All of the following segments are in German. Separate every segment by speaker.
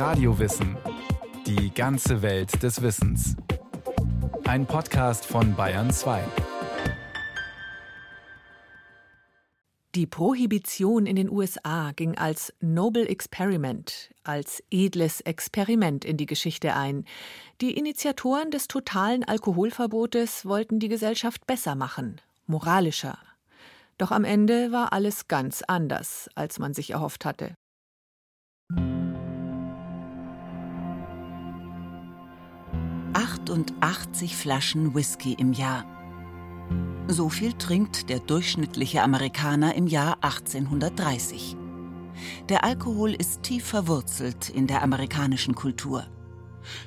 Speaker 1: Radiowissen. Die ganze Welt des Wissens. Ein Podcast von Bayern 2.
Speaker 2: Die Prohibition in den USA ging als Noble Experiment, als edles Experiment in die Geschichte ein. Die Initiatoren des totalen Alkoholverbotes wollten die Gesellschaft besser machen, moralischer. Doch am Ende war alles ganz anders, als man sich erhofft hatte.
Speaker 3: 88 Flaschen Whisky im Jahr. So viel trinkt der durchschnittliche Amerikaner im Jahr 1830. Der Alkohol ist tief verwurzelt in der amerikanischen Kultur.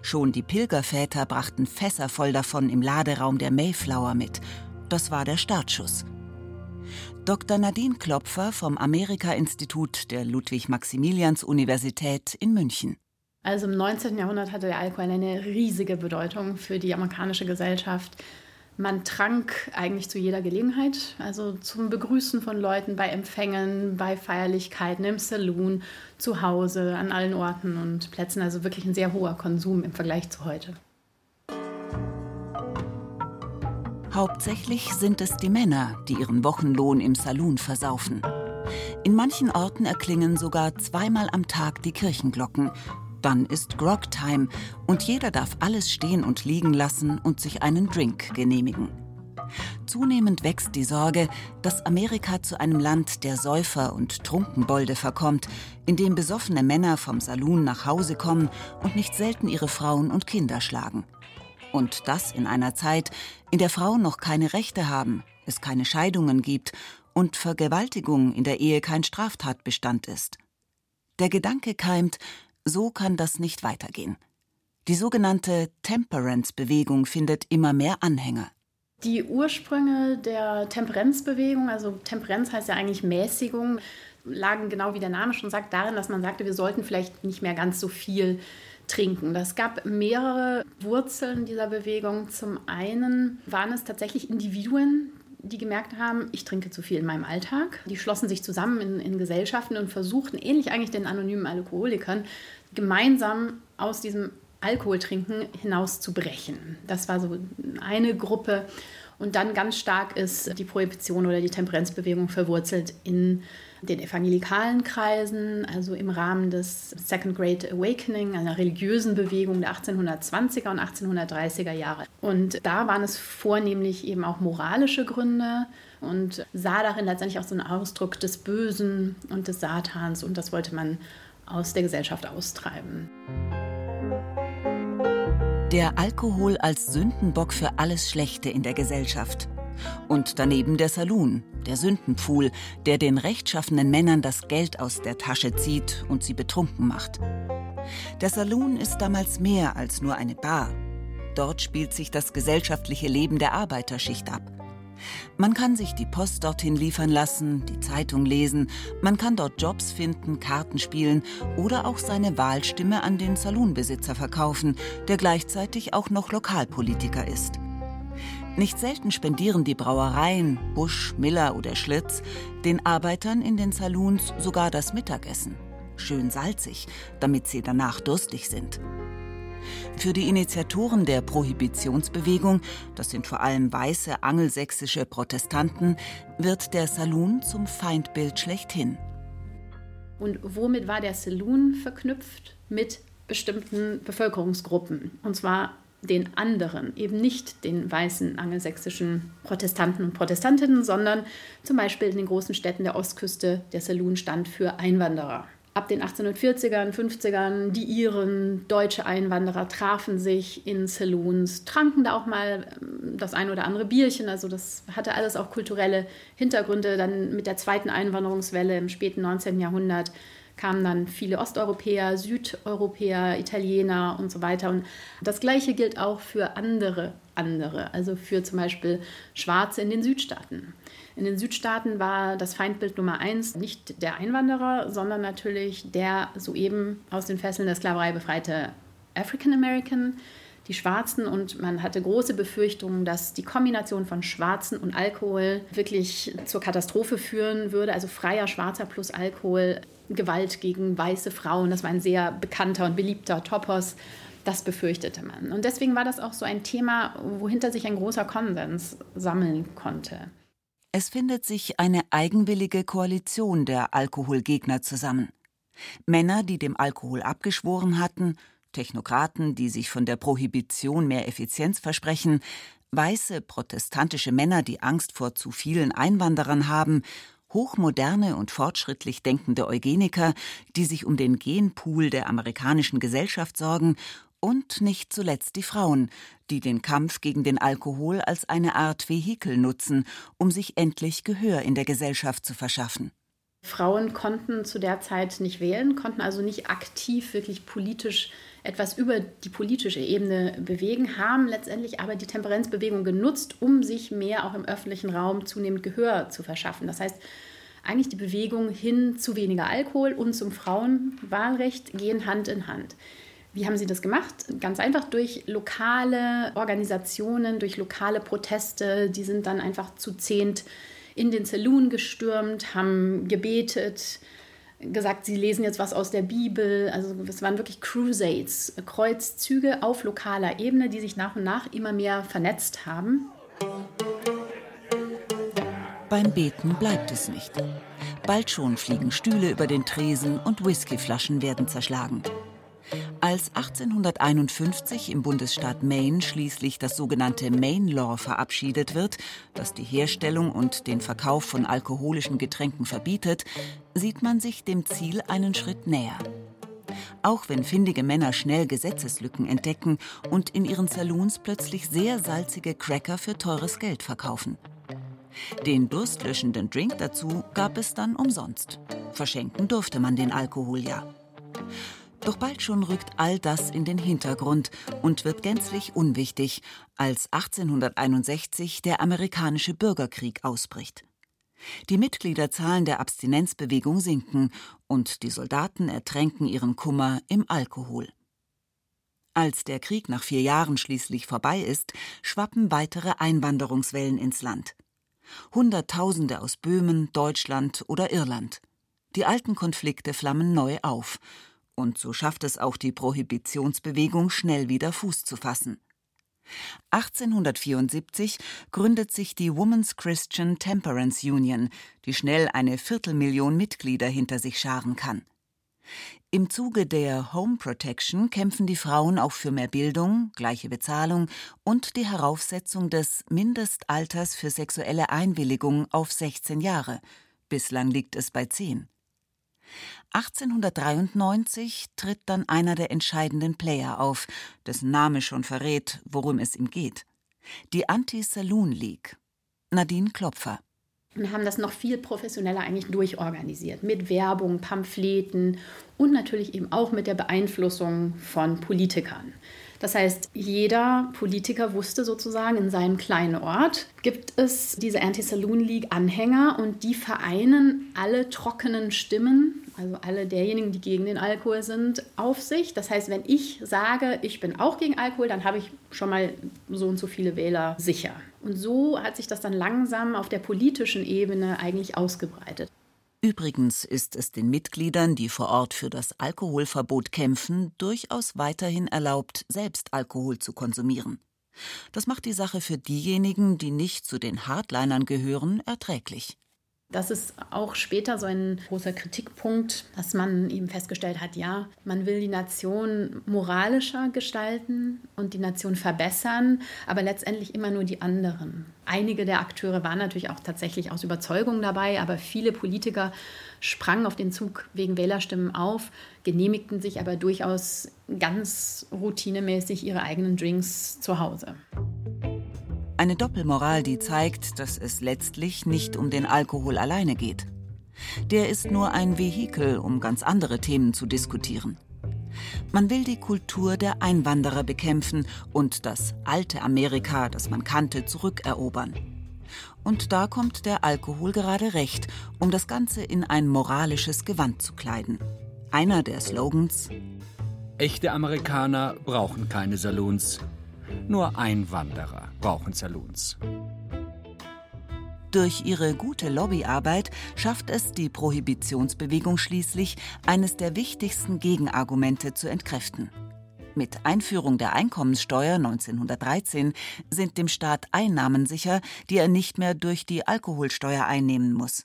Speaker 3: Schon die Pilgerväter brachten Fässer voll davon im Laderaum der Mayflower mit. Das war der Startschuss. Dr. Nadine Klopfer vom Amerika-Institut der Ludwig-Maximilians-Universität in München.
Speaker 4: Also im 19. Jahrhundert hatte der Alkohol eine riesige Bedeutung für die amerikanische Gesellschaft. Man trank eigentlich zu jeder Gelegenheit, also zum Begrüßen von Leuten bei Empfängen, bei Feierlichkeiten, im Saloon, zu Hause, an allen Orten und Plätzen. Also wirklich ein sehr hoher Konsum im Vergleich zu heute.
Speaker 3: Hauptsächlich sind es die Männer, die ihren Wochenlohn im Saloon versaufen. In manchen Orten erklingen sogar zweimal am Tag die Kirchenglocken, dann ist Grog-Time und jeder darf alles stehen und liegen lassen und sich einen Drink genehmigen. Zunehmend wächst die Sorge, dass Amerika zu einem Land der Säufer und Trunkenbolde verkommt, in dem besoffene Männer vom Saloon nach Hause kommen und nicht selten ihre Frauen und Kinder schlagen. Und das in einer Zeit, in der Frauen noch keine Rechte haben, es keine Scheidungen gibt und Vergewaltigung in der Ehe kein Straftatbestand ist. Der Gedanke keimt, so kann das nicht weitergehen. Die sogenannte Temperance-Bewegung findet immer mehr Anhänger.
Speaker 4: Die Ursprünge der Temperenzbewegung, also Temperenz heißt ja eigentlich Mäßigung, lagen genau wie der Name schon sagt darin, dass man sagte, wir sollten vielleicht nicht mehr ganz so viel trinken. Das gab mehrere Wurzeln dieser Bewegung. Zum einen waren es tatsächlich Individuen, die gemerkt haben, ich trinke zu viel in meinem Alltag. Die schlossen sich zusammen in, in Gesellschaften und versuchten, ähnlich eigentlich den anonymen Alkoholikern, gemeinsam aus diesem Alkoholtrinken hinauszubrechen. Das war so eine Gruppe. Und dann ganz stark ist die Prohibition oder die Temperenzbewegung verwurzelt in den evangelikalen Kreisen, also im Rahmen des Second Great Awakening, einer religiösen Bewegung der 1820er und 1830er Jahre. Und da waren es vornehmlich eben auch moralische Gründe und sah darin letztendlich auch so einen Ausdruck des Bösen und des Satans und das wollte man aus der Gesellschaft austreiben.
Speaker 3: Der Alkohol als Sündenbock für alles Schlechte in der Gesellschaft. Und daneben der Saloon, der Sündenpfuhl, der den rechtschaffenen Männern das Geld aus der Tasche zieht und sie betrunken macht. Der Saloon ist damals mehr als nur eine Bar. Dort spielt sich das gesellschaftliche Leben der Arbeiterschicht ab. Man kann sich die Post dorthin liefern lassen, die Zeitung lesen, man kann dort Jobs finden, Karten spielen oder auch seine Wahlstimme an den Saloonbesitzer verkaufen, der gleichzeitig auch noch Lokalpolitiker ist. Nicht selten spendieren die Brauereien, Busch, Miller oder Schlitz, den Arbeitern in den Saloons sogar das Mittagessen. Schön salzig, damit sie danach durstig sind. Für die Initiatoren der Prohibitionsbewegung, das sind vor allem weiße angelsächsische Protestanten, wird der Saloon zum Feindbild schlechthin.
Speaker 4: Und womit war der Saloon verknüpft? Mit bestimmten Bevölkerungsgruppen. Und zwar den anderen, eben nicht den weißen angelsächsischen Protestanten und Protestantinnen, sondern zum Beispiel in den großen Städten der Ostküste der Saloon stand für Einwanderer. Ab den 1840ern, 50ern, die Iren, deutsche Einwanderer trafen sich in Saloons, tranken da auch mal ähm, das ein oder andere Bierchen. Also das hatte alles auch kulturelle Hintergründe. Dann mit der zweiten Einwanderungswelle im späten 19. Jahrhundert kamen dann viele Osteuropäer, Südeuropäer, Italiener und so weiter. Und das Gleiche gilt auch für andere andere, also für zum Beispiel Schwarze in den Südstaaten. In den Südstaaten war das Feindbild Nummer eins nicht der Einwanderer, sondern natürlich der soeben aus den Fesseln der Sklaverei befreite African American, die Schwarzen und man hatte große Befürchtungen, dass die Kombination von Schwarzen und Alkohol wirklich zur Katastrophe führen würde. Also freier Schwarzer plus Alkohol Gewalt gegen weiße Frauen. Das war ein sehr bekannter und beliebter Topos. Das befürchtete man. Und deswegen war das auch so ein Thema, wohinter sich ein großer Konsens sammeln konnte.
Speaker 3: Es findet sich eine eigenwillige Koalition der Alkoholgegner zusammen. Männer, die dem Alkohol abgeschworen hatten, Technokraten, die sich von der Prohibition mehr Effizienz versprechen, weiße protestantische Männer, die Angst vor zu vielen Einwanderern haben, hochmoderne und fortschrittlich denkende Eugeniker, die sich um den Genpool der amerikanischen Gesellschaft sorgen, und nicht zuletzt die Frauen, die den Kampf gegen den Alkohol als eine Art Vehikel nutzen, um sich endlich Gehör in der Gesellschaft zu verschaffen.
Speaker 4: Frauen konnten zu der Zeit nicht wählen, konnten also nicht aktiv wirklich politisch etwas über die politische Ebene bewegen, haben letztendlich aber die Temperenzbewegung genutzt, um sich mehr auch im öffentlichen Raum zunehmend Gehör zu verschaffen. Das heißt, eigentlich die Bewegung hin zu weniger Alkohol und zum Frauenwahlrecht gehen Hand in Hand. Wie haben sie das gemacht? Ganz einfach durch lokale Organisationen, durch lokale Proteste. Die sind dann einfach zu zehnt in den Saloon gestürmt, haben gebetet, gesagt, sie lesen jetzt was aus der Bibel. Also es waren wirklich Crusades, Kreuzzüge auf lokaler Ebene, die sich nach und nach immer mehr vernetzt haben.
Speaker 3: Beim Beten bleibt es nicht. Bald schon fliegen Stühle über den Tresen und Whiskyflaschen werden zerschlagen. Als 1851 im Bundesstaat Maine schließlich das sogenannte Maine Law verabschiedet wird, das die Herstellung und den Verkauf von alkoholischen Getränken verbietet, sieht man sich dem Ziel einen Schritt näher. Auch wenn findige Männer schnell Gesetzeslücken entdecken und in ihren Saloons plötzlich sehr salzige Cracker für teures Geld verkaufen. Den durstlöschenden Drink dazu gab es dann umsonst. Verschenken durfte man den Alkohol ja. Doch bald schon rückt all das in den Hintergrund und wird gänzlich unwichtig, als 1861 der amerikanische Bürgerkrieg ausbricht. Die Mitgliederzahlen der Abstinenzbewegung sinken und die Soldaten ertränken ihren Kummer im Alkohol. Als der Krieg nach vier Jahren schließlich vorbei ist, schwappen weitere Einwanderungswellen ins Land. Hunderttausende aus Böhmen, Deutschland oder Irland. Die alten Konflikte flammen neu auf und so schafft es auch die Prohibitionsbewegung schnell wieder Fuß zu fassen. 1874 gründet sich die Women's Christian Temperance Union, die schnell eine Viertelmillion Mitglieder hinter sich scharen kann. Im Zuge der Home Protection kämpfen die Frauen auch für mehr Bildung, gleiche Bezahlung und die Heraufsetzung des Mindestalters für sexuelle Einwilligung auf 16 Jahre. Bislang liegt es bei 10. 1893 tritt dann einer der entscheidenden Player auf, dessen Name schon verrät, worum es ihm geht. Die Anti-Saloon League. Nadine Klopfer.
Speaker 4: Wir haben das noch viel professioneller eigentlich durchorganisiert, mit Werbung, Pamphleten und natürlich eben auch mit der Beeinflussung von Politikern. Das heißt, jeder Politiker wusste sozusagen, in seinem kleinen Ort gibt es diese Anti-Saloon League-Anhänger und die vereinen alle trockenen Stimmen, also alle derjenigen, die gegen den Alkohol sind, auf sich. Das heißt, wenn ich sage, ich bin auch gegen Alkohol, dann habe ich schon mal so und so viele Wähler sicher. Und so hat sich das dann langsam auf der politischen Ebene eigentlich ausgebreitet.
Speaker 3: Übrigens ist es den Mitgliedern, die vor Ort für das Alkoholverbot kämpfen, durchaus weiterhin erlaubt, selbst Alkohol zu konsumieren. Das macht die Sache für diejenigen, die nicht zu den Hardlinern gehören, erträglich.
Speaker 4: Das ist auch später so ein großer Kritikpunkt, dass man eben festgestellt hat, ja, man will die Nation moralischer gestalten und die Nation verbessern, aber letztendlich immer nur die anderen. Einige der Akteure waren natürlich auch tatsächlich aus Überzeugung dabei, aber viele Politiker sprangen auf den Zug wegen Wählerstimmen auf, genehmigten sich aber durchaus ganz routinemäßig ihre eigenen Drinks zu Hause.
Speaker 3: Eine Doppelmoral, die zeigt, dass es letztlich nicht um den Alkohol alleine geht. Der ist nur ein Vehikel, um ganz andere Themen zu diskutieren. Man will die Kultur der Einwanderer bekämpfen und das alte Amerika, das man kannte, zurückerobern. Und da kommt der Alkohol gerade recht, um das Ganze in ein moralisches Gewand zu kleiden. Einer der Slogans
Speaker 5: Echte Amerikaner brauchen keine Saloons. Nur Einwanderer brauchen Saloons.
Speaker 3: Durch ihre gute Lobbyarbeit schafft es die Prohibitionsbewegung schließlich, eines der wichtigsten Gegenargumente zu entkräften. Mit Einführung der Einkommenssteuer 1913 sind dem Staat Einnahmen sicher, die er nicht mehr durch die Alkoholsteuer einnehmen muss.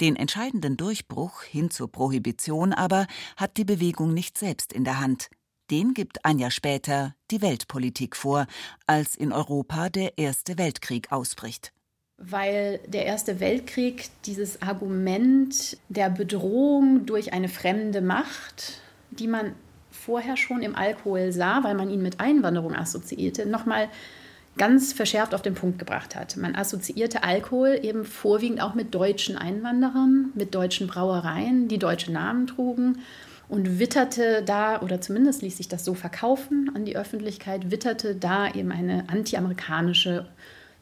Speaker 3: Den entscheidenden Durchbruch hin zur Prohibition aber hat die Bewegung nicht selbst in der Hand. Den gibt ein Jahr später die Weltpolitik vor, als in Europa der Erste Weltkrieg ausbricht.
Speaker 4: Weil der Erste Weltkrieg dieses Argument der Bedrohung durch eine fremde Macht, die man vorher schon im Alkohol sah, weil man ihn mit Einwanderung assoziierte, nochmal ganz verschärft auf den Punkt gebracht hat. Man assoziierte Alkohol eben vorwiegend auch mit deutschen Einwanderern, mit deutschen Brauereien, die deutsche Namen trugen und witterte da, oder zumindest ließ sich das so verkaufen an die Öffentlichkeit, witterte da eben eine antiamerikanische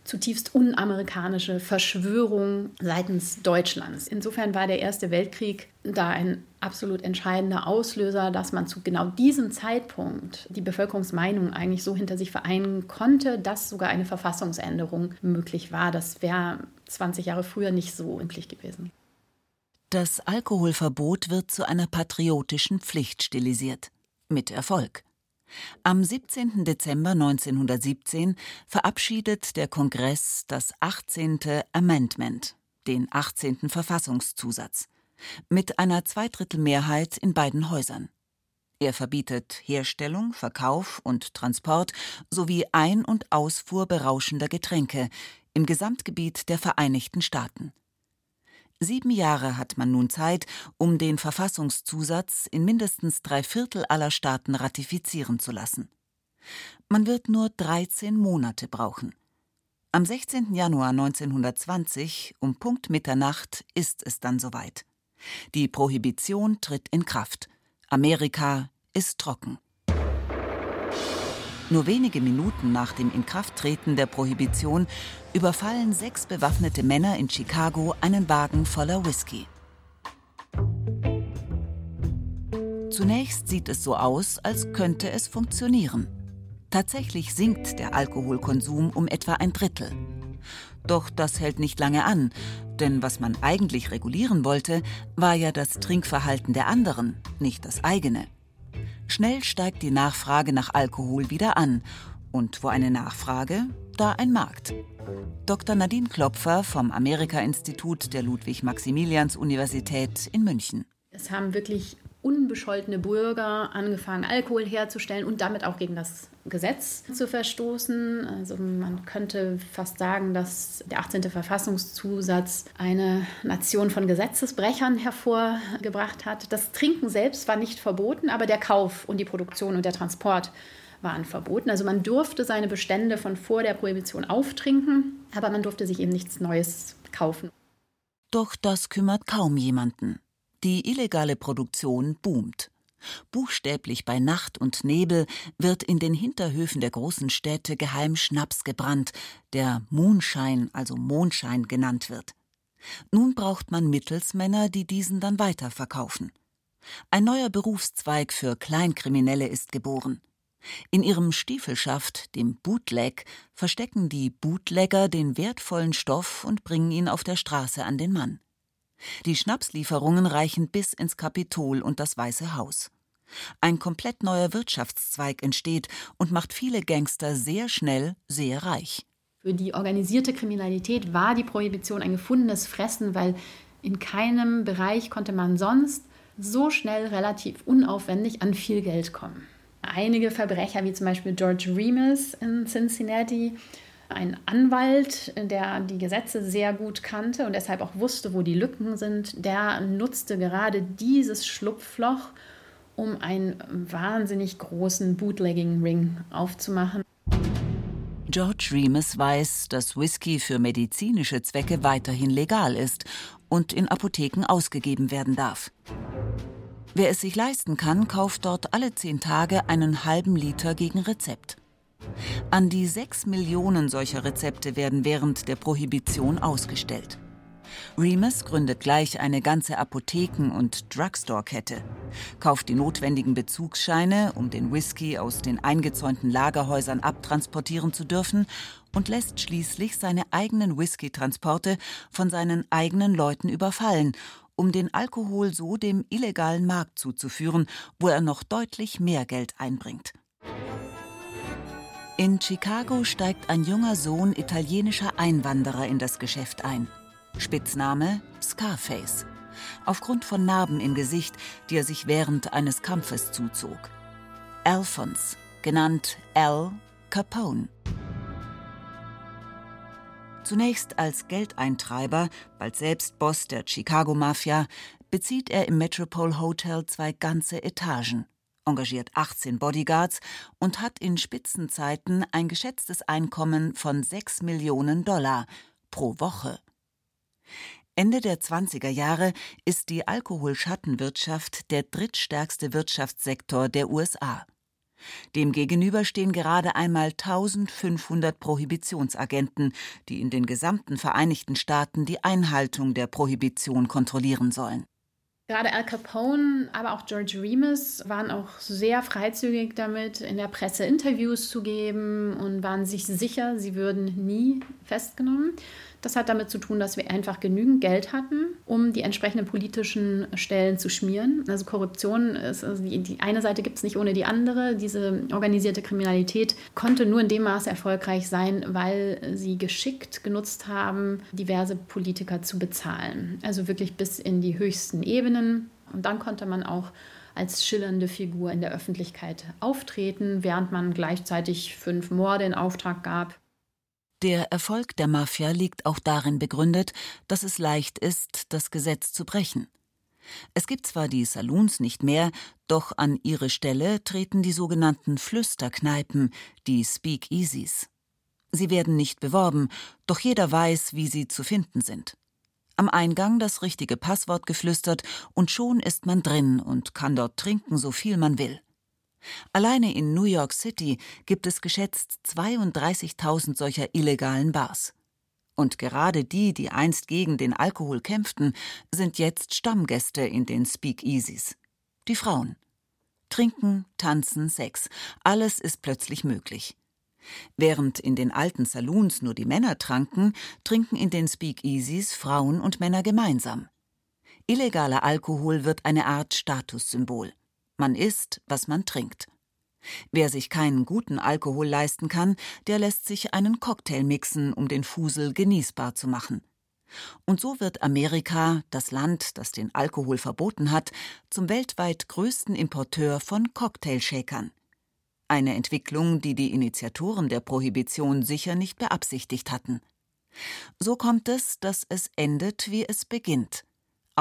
Speaker 4: zutiefst unamerikanische Verschwörung seitens Deutschlands. Insofern war der Erste Weltkrieg da ein absolut entscheidender Auslöser, dass man zu genau diesem Zeitpunkt die Bevölkerungsmeinung eigentlich so hinter sich vereinen konnte, dass sogar eine Verfassungsänderung möglich war. Das wäre 20 Jahre früher nicht so üblich gewesen.
Speaker 3: Das Alkoholverbot wird zu einer patriotischen Pflicht stilisiert. Mit Erfolg. Am 17. Dezember 1917 verabschiedet der Kongress das 18. Amendment, den 18. Verfassungszusatz, mit einer Zweidrittelmehrheit in beiden Häusern. Er verbietet Herstellung, Verkauf und Transport sowie Ein- und Ausfuhr berauschender Getränke im Gesamtgebiet der Vereinigten Staaten. Sieben Jahre hat man nun Zeit, um den Verfassungszusatz in mindestens drei Viertel aller Staaten ratifizieren zu lassen. Man wird nur 13 Monate brauchen. Am 16. Januar 1920 um Punkt Mitternacht ist es dann soweit. Die Prohibition tritt in Kraft. Amerika ist trocken. Nur wenige Minuten nach dem Inkrafttreten der Prohibition überfallen sechs bewaffnete Männer in Chicago einen Wagen voller Whisky. Zunächst sieht es so aus, als könnte es funktionieren. Tatsächlich sinkt der Alkoholkonsum um etwa ein Drittel. Doch das hält nicht lange an, denn was man eigentlich regulieren wollte, war ja das Trinkverhalten der anderen, nicht das eigene. Schnell steigt die Nachfrage nach Alkohol wieder an. Und wo eine Nachfrage, da ein Markt. Dr. Nadine Klopfer vom Amerika-Institut der Ludwig-Maximilians-Universität in München.
Speaker 4: Es haben wirklich unbescholtene Bürger angefangen, Alkohol herzustellen und damit auch gegen das Gesetz zu verstoßen. Also man könnte fast sagen, dass der 18. Verfassungszusatz eine Nation von Gesetzesbrechern hervorgebracht hat. Das Trinken selbst war nicht verboten, aber der Kauf und die Produktion und der Transport waren verboten. Also man durfte seine Bestände von vor der Prohibition auftrinken, aber man durfte sich eben nichts Neues kaufen.
Speaker 3: Doch das kümmert kaum jemanden. Die illegale Produktion boomt. Buchstäblich bei Nacht und Nebel wird in den Hinterhöfen der großen Städte geheim Schnaps gebrannt, der Moonshine, also Mondschein genannt wird. Nun braucht man Mittelsmänner, die diesen dann weiterverkaufen. Ein neuer Berufszweig für Kleinkriminelle ist geboren. In ihrem Stiefelschaft, dem Bootleg, verstecken die Bootlegger den wertvollen Stoff und bringen ihn auf der Straße an den Mann. Die Schnapslieferungen reichen bis ins Kapitol und das Weiße Haus. Ein komplett neuer Wirtschaftszweig entsteht und macht viele Gangster sehr schnell sehr reich.
Speaker 4: Für die organisierte Kriminalität war die Prohibition ein gefundenes Fressen, weil in keinem Bereich konnte man sonst so schnell relativ unaufwendig an viel Geld kommen. Einige Verbrecher, wie zum Beispiel George Remus in Cincinnati, ein Anwalt, der die Gesetze sehr gut kannte und deshalb auch wusste, wo die Lücken sind, der nutzte gerade dieses Schlupfloch, um einen wahnsinnig großen Bootlegging-Ring aufzumachen.
Speaker 3: George Remus weiß, dass Whisky für medizinische Zwecke weiterhin legal ist und in Apotheken ausgegeben werden darf. Wer es sich leisten kann, kauft dort alle zehn Tage einen halben Liter gegen Rezept. An die sechs Millionen solcher Rezepte werden während der Prohibition ausgestellt. Remus gründet gleich eine ganze Apotheken- und Drugstore-Kette, kauft die notwendigen Bezugsscheine, um den Whisky aus den eingezäunten Lagerhäusern abtransportieren zu dürfen und lässt schließlich seine eigenen Whisky-Transporte von seinen eigenen Leuten überfallen, um den Alkohol so dem illegalen Markt zuzuführen, wo er noch deutlich mehr Geld einbringt. In Chicago steigt ein junger Sohn italienischer Einwanderer in das Geschäft ein. Spitzname Scarface. Aufgrund von Narben im Gesicht, die er sich während eines Kampfes zuzog. Alphonse, genannt Al Capone. Zunächst als Geldeintreiber, bald selbst Boss der Chicago Mafia, bezieht er im Metropole Hotel zwei ganze Etagen, engagiert 18 Bodyguards und hat in Spitzenzeiten ein geschätztes Einkommen von 6 Millionen Dollar pro Woche. Ende der 20er Jahre ist die Alkoholschattenwirtschaft der drittstärkste Wirtschaftssektor der USA. Demgegenüber stehen gerade einmal 1500 Prohibitionsagenten, die in den gesamten Vereinigten Staaten die Einhaltung der Prohibition kontrollieren sollen.
Speaker 4: Gerade Al Capone, aber auch George Remus waren auch sehr freizügig damit, in der Presse Interviews zu geben und waren sich sicher, sie würden nie festgenommen. Das hat damit zu tun, dass wir einfach genügend Geld hatten, um die entsprechenden politischen Stellen zu schmieren. Also Korruption ist, also die, die eine Seite gibt es nicht ohne die andere. Diese organisierte Kriminalität konnte nur in dem Maße erfolgreich sein, weil sie geschickt genutzt haben, diverse Politiker zu bezahlen. Also wirklich bis in die höchsten Ebenen. Und dann konnte man auch als schillernde Figur in der Öffentlichkeit auftreten, während man gleichzeitig fünf Morde in Auftrag gab.
Speaker 3: Der Erfolg der Mafia liegt auch darin begründet, dass es leicht ist, das Gesetz zu brechen. Es gibt zwar die Saloons nicht mehr, doch an ihre Stelle treten die sogenannten Flüsterkneipen, die Speakeasies. Sie werden nicht beworben, doch jeder weiß, wie sie zu finden sind. Am Eingang das richtige Passwort geflüstert und schon ist man drin und kann dort trinken, so viel man will. Alleine in New York City gibt es geschätzt 32.000 solcher illegalen Bars. Und gerade die, die einst gegen den Alkohol kämpften, sind jetzt Stammgäste in den Speakeasies. Die Frauen. Trinken, tanzen, Sex, alles ist plötzlich möglich. Während in den alten Saloons nur die Männer tranken, trinken in den Speakeasies Frauen und Männer gemeinsam. Illegaler Alkohol wird eine Art Statussymbol. Man isst, was man trinkt. Wer sich keinen guten Alkohol leisten kann, der lässt sich einen Cocktail mixen, um den Fusel genießbar zu machen. Und so wird Amerika, das Land, das den Alkohol verboten hat, zum weltweit größten Importeur von Cocktailshakern. Eine Entwicklung, die die Initiatoren der Prohibition sicher nicht beabsichtigt hatten. So kommt es, dass es endet, wie es beginnt.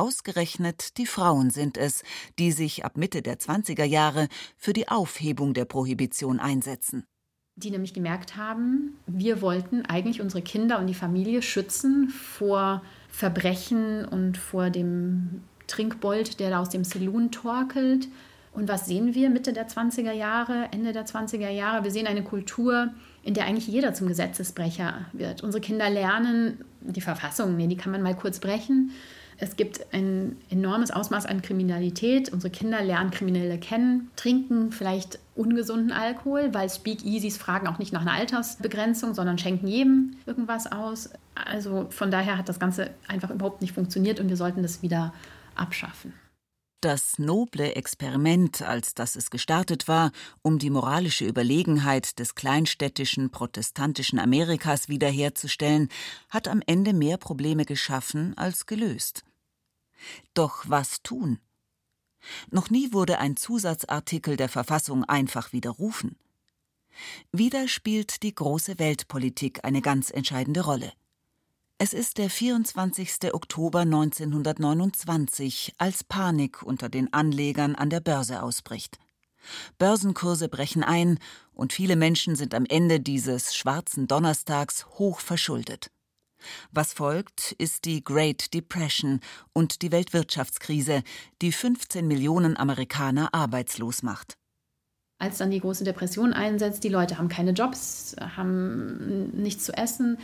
Speaker 3: Ausgerechnet die Frauen sind es, die sich ab Mitte der 20er Jahre für die Aufhebung der Prohibition einsetzen.
Speaker 4: Die nämlich gemerkt haben, wir wollten eigentlich unsere Kinder und die Familie schützen vor Verbrechen und vor dem Trinkbold, der da aus dem Saloon torkelt. Und was sehen wir Mitte der 20er Jahre, Ende der 20er Jahre? Wir sehen eine Kultur, in der eigentlich jeder zum Gesetzesbrecher wird. Unsere Kinder lernen die Verfassung, nee, die kann man mal kurz brechen. Es gibt ein enormes Ausmaß an Kriminalität. Unsere Kinder lernen Kriminelle kennen, trinken vielleicht ungesunden Alkohol, weil Speakeasies fragen auch nicht nach einer Altersbegrenzung, sondern schenken jedem irgendwas aus. Also von daher hat das Ganze einfach überhaupt nicht funktioniert und wir sollten das wieder abschaffen.
Speaker 3: Das noble Experiment, als das es gestartet war, um die moralische Überlegenheit des kleinstädtischen protestantischen Amerikas wiederherzustellen, hat am Ende mehr Probleme geschaffen als gelöst. Doch was tun? Noch nie wurde ein Zusatzartikel der Verfassung einfach widerrufen. Wieder spielt die große Weltpolitik eine ganz entscheidende Rolle. Es ist der 24. Oktober 1929, als Panik unter den Anlegern an der Börse ausbricht. Börsenkurse brechen ein und viele Menschen sind am Ende dieses schwarzen Donnerstags hoch verschuldet. Was folgt, ist die Great Depression und die Weltwirtschaftskrise, die 15 Millionen Amerikaner arbeitslos macht.
Speaker 4: Als dann die große Depression einsetzt, die Leute haben keine Jobs, haben nichts zu essen,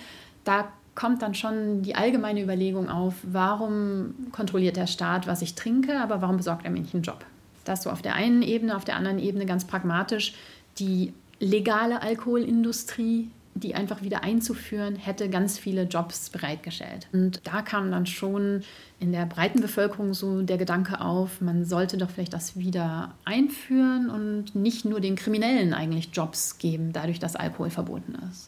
Speaker 4: da kommt dann schon die allgemeine Überlegung auf, warum kontrolliert der Staat, was ich trinke, aber warum besorgt er mir nicht einen Job? Das so auf der einen Ebene, auf der anderen Ebene ganz pragmatisch die legale Alkoholindustrie die einfach wieder einzuführen, hätte ganz viele Jobs bereitgestellt. Und da kam dann schon in der breiten Bevölkerung so der Gedanke auf, man sollte doch vielleicht das wieder einführen und nicht nur den Kriminellen eigentlich Jobs geben, dadurch, dass Alkohol verboten ist.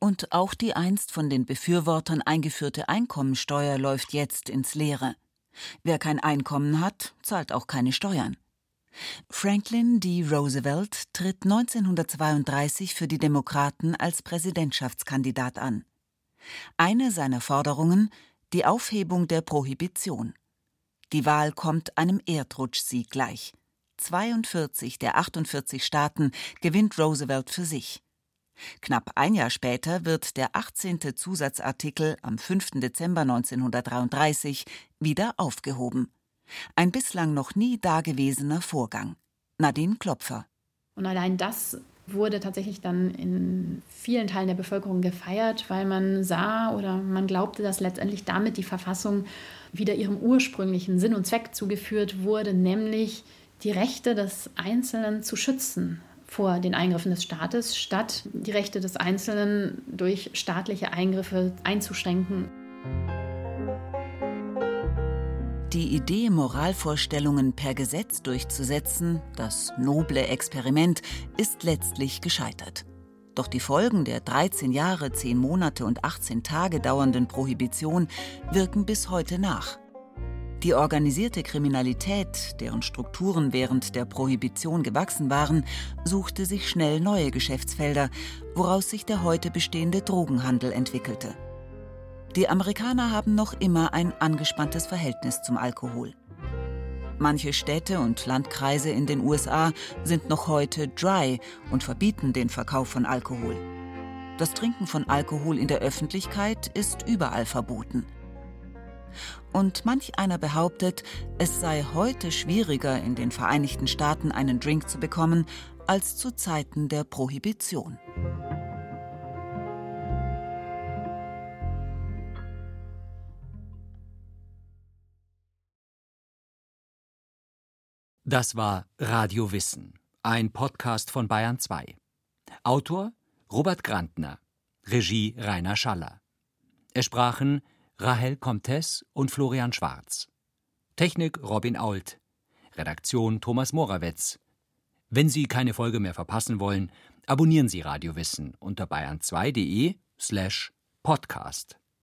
Speaker 3: Und auch die einst von den Befürwortern eingeführte Einkommensteuer läuft jetzt ins Leere. Wer kein Einkommen hat, zahlt auch keine Steuern. Franklin D. Roosevelt tritt 1932 für die Demokraten als Präsidentschaftskandidat an. Eine seiner Forderungen die Aufhebung der Prohibition. Die Wahl kommt einem Erdrutschsieg gleich. 42 der 48 Staaten gewinnt Roosevelt für sich. Knapp ein Jahr später wird der 18. Zusatzartikel am 5. Dezember 1933 wieder aufgehoben. Ein bislang noch nie dagewesener Vorgang. Nadine Klopfer.
Speaker 4: Und allein das wurde tatsächlich dann in vielen Teilen der Bevölkerung gefeiert, weil man sah oder man glaubte, dass letztendlich damit die Verfassung wieder ihrem ursprünglichen Sinn und Zweck zugeführt wurde, nämlich die Rechte des Einzelnen zu schützen vor den Eingriffen des Staates, statt die Rechte des Einzelnen durch staatliche Eingriffe einzuschränken.
Speaker 3: Die Idee, Moralvorstellungen per Gesetz durchzusetzen, das noble Experiment, ist letztlich gescheitert. Doch die Folgen der 13 Jahre, 10 Monate und 18 Tage dauernden Prohibition wirken bis heute nach. Die organisierte Kriminalität, deren Strukturen während der Prohibition gewachsen waren, suchte sich schnell neue Geschäftsfelder, woraus sich der heute bestehende Drogenhandel entwickelte. Die Amerikaner haben noch immer ein angespanntes Verhältnis zum Alkohol. Manche Städte und Landkreise in den USA sind noch heute dry und verbieten den Verkauf von Alkohol. Das Trinken von Alkohol in der Öffentlichkeit ist überall verboten. Und manch einer behauptet, es sei heute schwieriger, in den Vereinigten Staaten einen Drink zu bekommen, als zu Zeiten der Prohibition.
Speaker 5: Das war Radio Wissen, ein Podcast von Bayern 2. Autor Robert Grantner, Regie Rainer Schaller. Es sprachen Rahel Comtes und Florian Schwarz. Technik Robin Ault. Redaktion Thomas Morawetz. Wenn Sie keine Folge mehr verpassen wollen, abonnieren Sie Radio Wissen unter bayern2.de slash podcast.